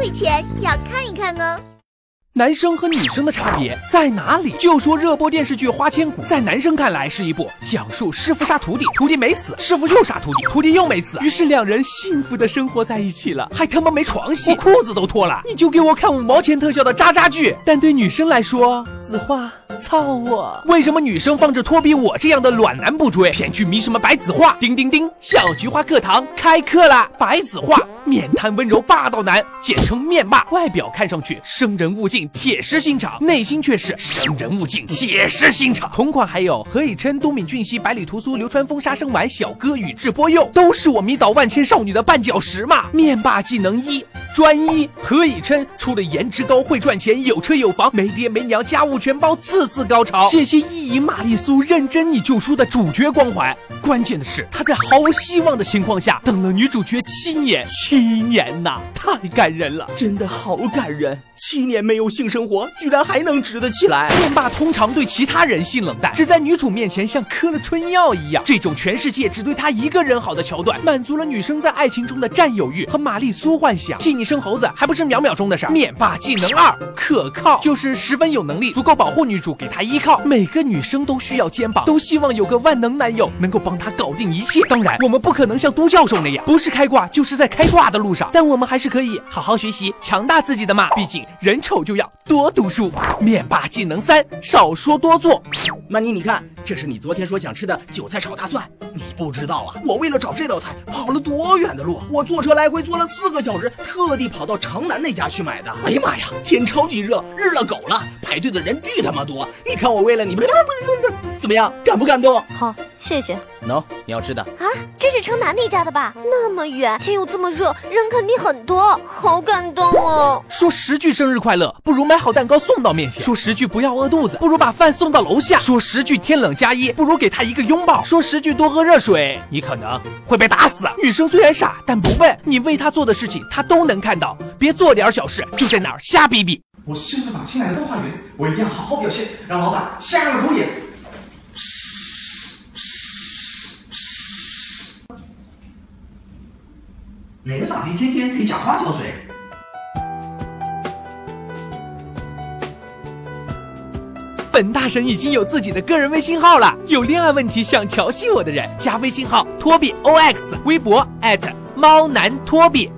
会前要看一看哦。男生和女生的差别在哪里？就说热播电视剧《花千骨》，在男生看来是一部讲述师傅杀徒弟，徒弟没死，师傅又杀徒弟，徒弟又没死，于是两人幸福的生活在一起了，还他妈没床戏，我裤子都脱了，你就给我看五毛钱特效的渣渣剧。但对女生来说，子画。操我！为什么女生放着托比我这样的暖男不追，偏去迷什么白子画？叮叮叮，小菊花课堂开课啦！白子画，面瘫温柔霸道男，简称面霸。外表看上去生人勿近，铁石心肠，内心却是生人勿近，铁石心肠。同款还有何以琛、都敏俊熙、百里屠苏、流川枫、杀生丸、小哥宇智波鼬，都是我迷倒万千少女的绊脚石嘛！面霸技能一。专一何以琛，除了颜值高、会赚钱、有车有房、没爹没娘、家务全包，次次高潮。这些意淫玛丽苏、认真你救书的主角光环。关键的是，他在毫无希望的情况下等了女主角七年，七年呐，太感人了，真的好感人。七年没有性生活，居然还能直得起来。面霸通常对其他人性冷淡，只在女主面前像嗑了春药一样。这种全世界只对他一个人好的桥段，满足了女生在爱情中的占有欲和玛丽苏幻想。替你生猴子还不是秒秒钟的事。面霸技能二，可靠，就是十分有能力，足够保护女主，给她依靠。每个女生都需要肩膀，都希望有个万能男友能够帮她搞定一切。当然，我们不可能像都教授那样，不是开挂就是在开挂的路上，但我们还是可以好好学习，强大自己的嘛。毕竟。人丑就要多读书。面霸技能三，少说多做。曼妮，你看，这是你昨天说想吃的韭菜炒大蒜。你不知道啊，我为了找这道菜跑了多远的路，我坐车来回坐了四个小时，特地跑到城南那家去买的。哎呀妈呀，天超级热，日了狗了，排队的人巨他妈多。你看我为了你，怎么样，感不感动？好，谢谢。喏，你要吃的啊，这是城南那家的吧？那么远，天又这么热，人肯定很多，好感动哦。说十句生日快乐，不如买好蛋糕送到面前；说十句不要饿肚子，不如把饭送到楼下；说十句天冷加衣，不如给他一个拥抱；说十句多喝热水，你可能会被打死。女生虽然傻，但不笨，你为她做的事情，她都能看到。别做点小事就在那儿瞎逼逼。我是身法亲来的动画员，我一定要好好表现，让老板瞎了狗眼。哪个傻逼天天给假花浇水？本大神已经有自己的个人微信号了，有恋爱问题想调戏我的人，加微信号托比 ox，微博猫男托比。